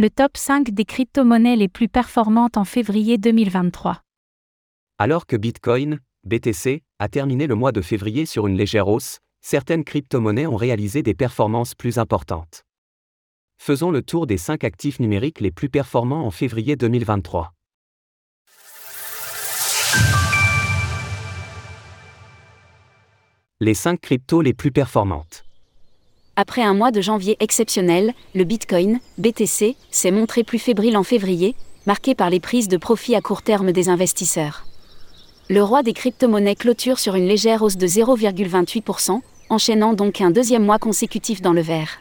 Le top 5 des crypto-monnaies les plus performantes en février 2023. Alors que Bitcoin, BTC, a terminé le mois de février sur une légère hausse, certaines crypto-monnaies ont réalisé des performances plus importantes. Faisons le tour des 5 actifs numériques les plus performants en février 2023. Les 5 cryptos les plus performantes. Après un mois de janvier exceptionnel, le Bitcoin, BTC, s'est montré plus fébrile en février, marqué par les prises de profit à court terme des investisseurs. Le roi des crypto-monnaies clôture sur une légère hausse de 0,28%, enchaînant donc un deuxième mois consécutif dans le vert.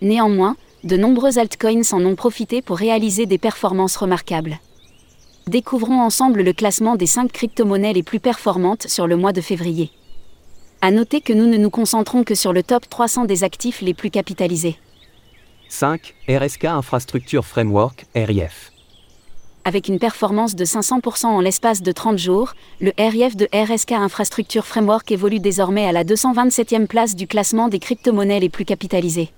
Néanmoins, de nombreux altcoins en ont profité pour réaliser des performances remarquables. Découvrons ensemble le classement des 5 crypto-monnaies les plus performantes sur le mois de février. À noter que nous ne nous concentrons que sur le top 300 des actifs les plus capitalisés. 5. RSK Infrastructure Framework, RIF. Avec une performance de 500% en l'espace de 30 jours, le RIF de RSK Infrastructure Framework évolue désormais à la 227e place du classement des crypto-monnaies les plus capitalisées.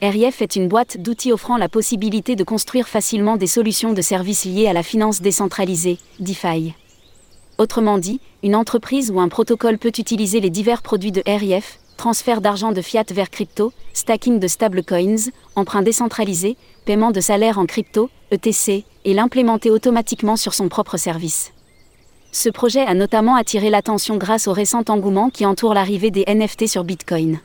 RIF est une boîte d'outils offrant la possibilité de construire facilement des solutions de services liées à la finance décentralisée, DeFi. Autrement dit, une entreprise ou un protocole peut utiliser les divers produits de RIF, transfert d'argent de fiat vers crypto, stacking de stablecoins, emprunt décentralisé, paiement de salaire en crypto, ETC, et l'implémenter automatiquement sur son propre service. Ce projet a notamment attiré l'attention grâce au récent engouement qui entoure l'arrivée des NFT sur Bitcoin.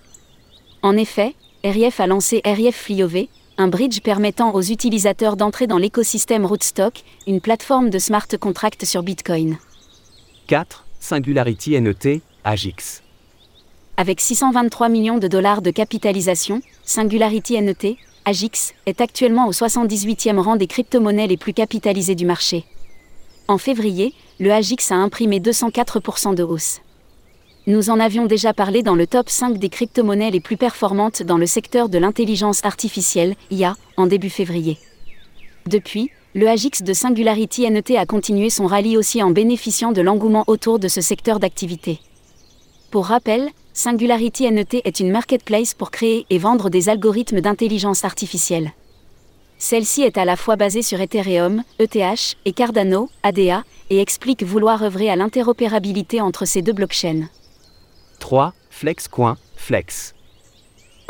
En effet, RIF a lancé RIF Fliove, un bridge permettant aux utilisateurs d'entrer dans l'écosystème Rootstock, une plateforme de smart contract sur Bitcoin. 4. Singularity NET, AGIX. Avec 623 millions de dollars de capitalisation, Singularity NET, AGIX, est actuellement au 78e rang des crypto-monnaies les plus capitalisées du marché. En février, le AGIX a imprimé 204% de hausse. Nous en avions déjà parlé dans le top 5 des crypto-monnaies les plus performantes dans le secteur de l'intelligence artificielle, IA, en début février. Depuis, le AGIX de Singularity NET a continué son rallye aussi en bénéficiant de l'engouement autour de ce secteur d'activité. Pour rappel, Singularity NET est une marketplace pour créer et vendre des algorithmes d'intelligence artificielle. Celle-ci est à la fois basée sur Ethereum, ETH et Cardano, ADA, et explique vouloir œuvrer à l'interopérabilité entre ces deux blockchains. 3. FlexCoin, Flex.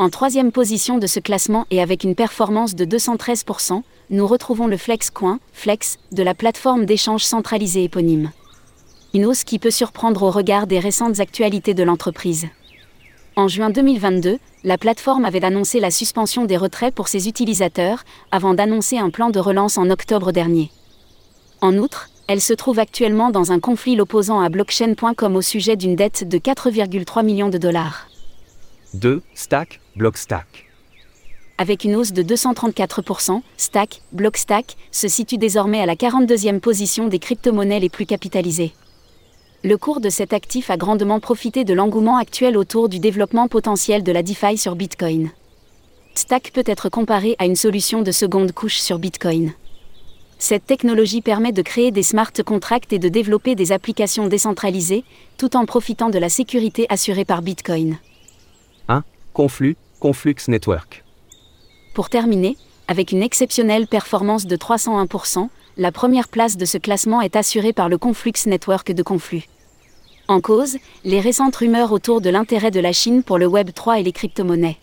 En troisième position de ce classement et avec une performance de 213%, nous retrouvons le FlexCoin, Flex, de la plateforme d'échange centralisée éponyme. Une hausse qui peut surprendre au regard des récentes actualités de l'entreprise. En juin 2022, la plateforme avait annoncé la suspension des retraits pour ses utilisateurs, avant d'annoncer un plan de relance en octobre dernier. En outre, elle se trouve actuellement dans un conflit l'opposant à blockchain.com au sujet d'une dette de 4,3 millions de dollars. 2. Stack, Blockstack. Avec une hausse de 234%, Stack, Blockstack, se situe désormais à la 42e position des crypto-monnaies les plus capitalisées. Le cours de cet actif a grandement profité de l'engouement actuel autour du développement potentiel de la DeFi sur Bitcoin. Stack peut être comparé à une solution de seconde couche sur Bitcoin. Cette technologie permet de créer des smart contracts et de développer des applications décentralisées, tout en profitant de la sécurité assurée par Bitcoin. Conflux, Conflux Network. Pour terminer, avec une exceptionnelle performance de 301%, la première place de ce classement est assurée par le Conflux Network de Conflux. En cause, les récentes rumeurs autour de l'intérêt de la Chine pour le Web 3 et les crypto-monnaies.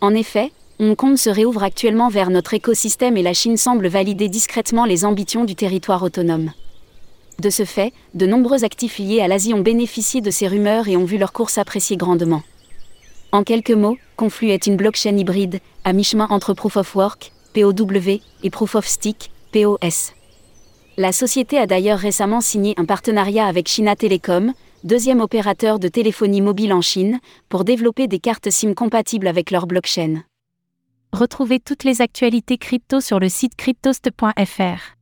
En effet, Hong Kong se réouvre actuellement vers notre écosystème et la Chine semble valider discrètement les ambitions du territoire autonome. De ce fait, de nombreux actifs liés à l'Asie ont bénéficié de ces rumeurs et ont vu leur course s'apprécier grandement. En quelques mots, Conflux est une blockchain hybride, à mi-chemin entre Proof of Work, POW, et Proof of Stick, POS. La société a d'ailleurs récemment signé un partenariat avec China Telecom, deuxième opérateur de téléphonie mobile en Chine, pour développer des cartes SIM compatibles avec leur blockchain. Retrouvez toutes les actualités crypto sur le site cryptost.fr.